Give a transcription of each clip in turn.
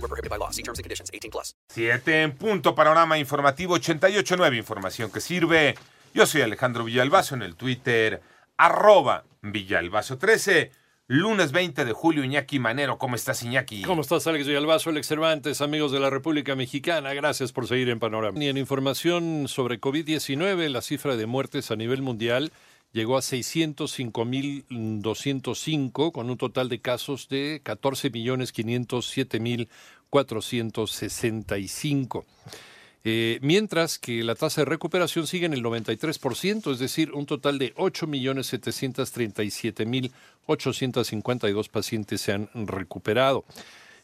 Void were prohibited by law. See terms and conditions. 18 plus. 7 en punto, panorama informativo 88.9, información que sirve. Yo soy Alejandro Villalbazo en el Twitter, arroba Villalbazo 13. Lunes 20 de julio, Iñaki Manero. ¿Cómo estás, Iñaki? ¿Cómo estás, Alex Villalbazo, Alex Cervantes, amigos de la República Mexicana? Gracias por seguir en Panorama. Y en información sobre COVID-19, la cifra de muertes a nivel mundial llegó a 605.205, con un total de casos de 14.507.465. Eh, mientras que la tasa de recuperación sigue en el 93%, es decir, un total de 8.737.852 pacientes se han recuperado.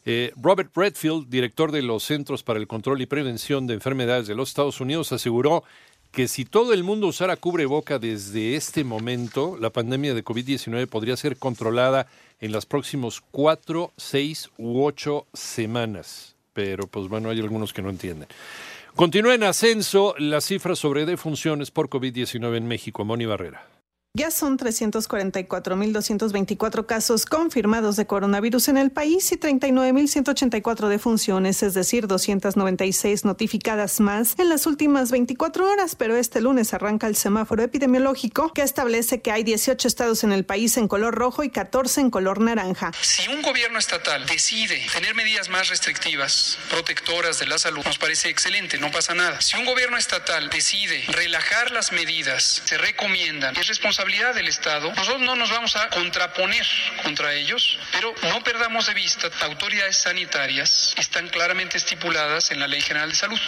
Eh, Robert Redfield, director de los Centros para el Control y Prevención de Enfermedades de los Estados Unidos, aseguró que si todo el mundo usara cubreboca desde este momento, la pandemia de COVID-19 podría ser controlada en las próximas cuatro, seis u ocho semanas. Pero pues bueno, hay algunos que no entienden. Continúa en ascenso las cifras sobre defunciones por COVID-19 en México. Moni Barrera. Ya son 344.224 casos confirmados de coronavirus en el país y 39.184 defunciones, es decir, 296 notificadas más en las últimas 24 horas, pero este lunes arranca el semáforo epidemiológico que establece que hay 18 estados en el país en color rojo y 14 en color naranja. Si un gobierno estatal decide tener medidas más restrictivas, protectoras de la salud, nos parece excelente, no pasa nada. Si un gobierno estatal decide relajar las medidas, se recomiendan, es responsabilidad del Estado. Nosotros no nos vamos a contraponer contra ellos, pero no perdamos de vista, autoridades sanitarias están claramente estipuladas en la Ley General de Salud.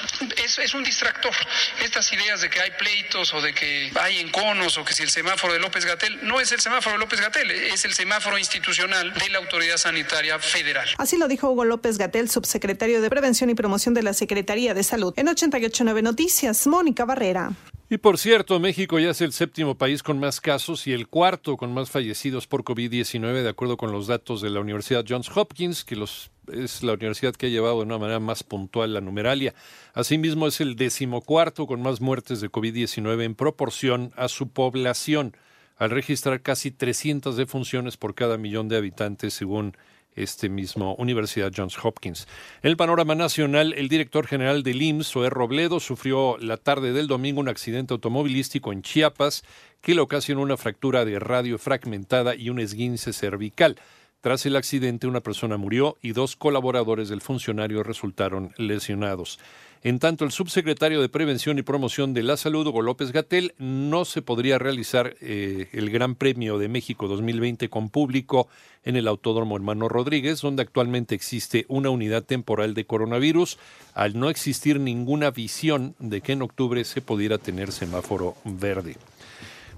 Es, es un distractor. Estas ideas de que hay pleitos o de que hay enconos o que si el semáforo de López Gatel, no es el semáforo de López Gatel, es el semáforo institucional de la Autoridad Sanitaria Federal. Así lo dijo Hugo López Gatel, subsecretario de Prevención y Promoción de la Secretaría de Salud. En 889 Noticias, Mónica Barrera. Y por cierto, México ya es el séptimo país con más casos y el cuarto con más fallecidos por COVID-19, de acuerdo con los datos de la Universidad Johns Hopkins, que los, es la universidad que ha llevado de una manera más puntual la numeralia. Asimismo, es el decimocuarto con más muertes de COVID-19 en proporción a su población, al registrar casi 300 defunciones por cada millón de habitantes, según este mismo Universidad Johns Hopkins. En el panorama nacional, el director general del IMSS, Zoé Robledo, sufrió la tarde del domingo un accidente automovilístico en Chiapas que le ocasionó una fractura de radio fragmentada y un esguince cervical. Tras el accidente, una persona murió y dos colaboradores del funcionario resultaron lesionados. En tanto, el subsecretario de Prevención y Promoción de la Salud, Hugo López Gatel, no se podría realizar eh, el Gran Premio de México 2020 con público en el Autódromo Hermano Rodríguez, donde actualmente existe una unidad temporal de coronavirus, al no existir ninguna visión de que en octubre se pudiera tener semáforo verde.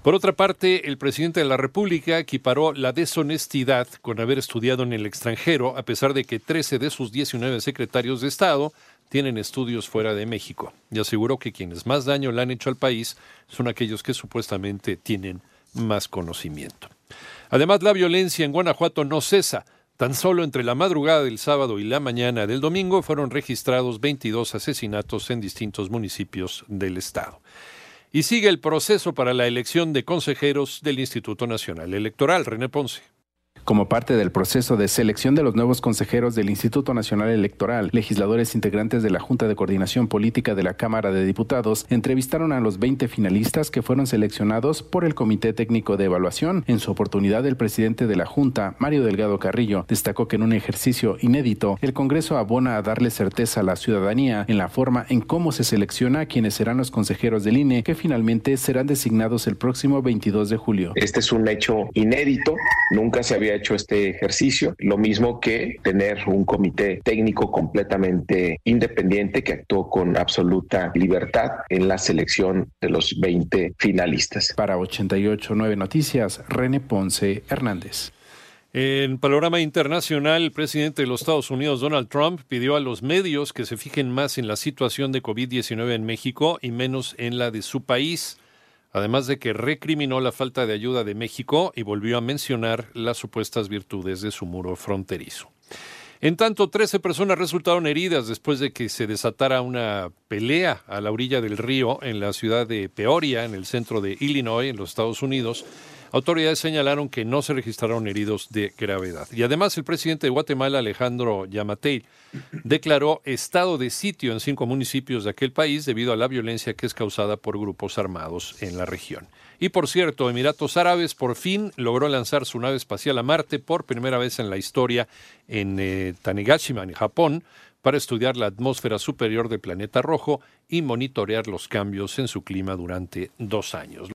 Por otra parte, el presidente de la República equiparó la deshonestidad con haber estudiado en el extranjero, a pesar de que 13 de sus 19 secretarios de Estado tienen estudios fuera de México, y aseguró que quienes más daño le han hecho al país son aquellos que supuestamente tienen más conocimiento. Además, la violencia en Guanajuato no cesa. Tan solo entre la madrugada del sábado y la mañana del domingo fueron registrados 22 asesinatos en distintos municipios del estado y sigue el proceso para la elección de consejeros del Instituto Nacional Electoral. René Ponce. Como parte del proceso de selección de los nuevos consejeros del Instituto Nacional Electoral, legisladores integrantes de la Junta de Coordinación Política de la Cámara de Diputados entrevistaron a los 20 finalistas que fueron seleccionados por el Comité Técnico de Evaluación. En su oportunidad, el presidente de la Junta, Mario Delgado Carrillo, destacó que en un ejercicio inédito, el Congreso abona a darle certeza a la ciudadanía en la forma en cómo se selecciona a quienes serán los consejeros del INE, que finalmente serán designados el próximo 22 de julio. Este es un hecho inédito, nunca se había hecho este ejercicio, lo mismo que tener un comité técnico completamente independiente que actuó con absoluta libertad en la selección de los 20 finalistas. Para 889 Noticias, René Ponce Hernández. En panorama internacional, el presidente de los Estados Unidos, Donald Trump, pidió a los medios que se fijen más en la situación de COVID-19 en México y menos en la de su país, además de que recriminó la falta de ayuda de México y volvió a mencionar las supuestas virtudes de su muro fronterizo. En tanto, 13 personas resultaron heridas después de que se desatara una pelea a la orilla del río en la ciudad de Peoria, en el centro de Illinois, en los Estados Unidos. Autoridades señalaron que no se registraron heridos de gravedad. Y además el presidente de Guatemala, Alejandro Yamatei, declaró estado de sitio en cinco municipios de aquel país debido a la violencia que es causada por grupos armados en la región. Y por cierto, Emiratos Árabes por fin logró lanzar su nave espacial a Marte por primera vez en la historia en eh, Tanegashima, en Japón, para estudiar la atmósfera superior del planeta rojo y monitorear los cambios en su clima durante dos años.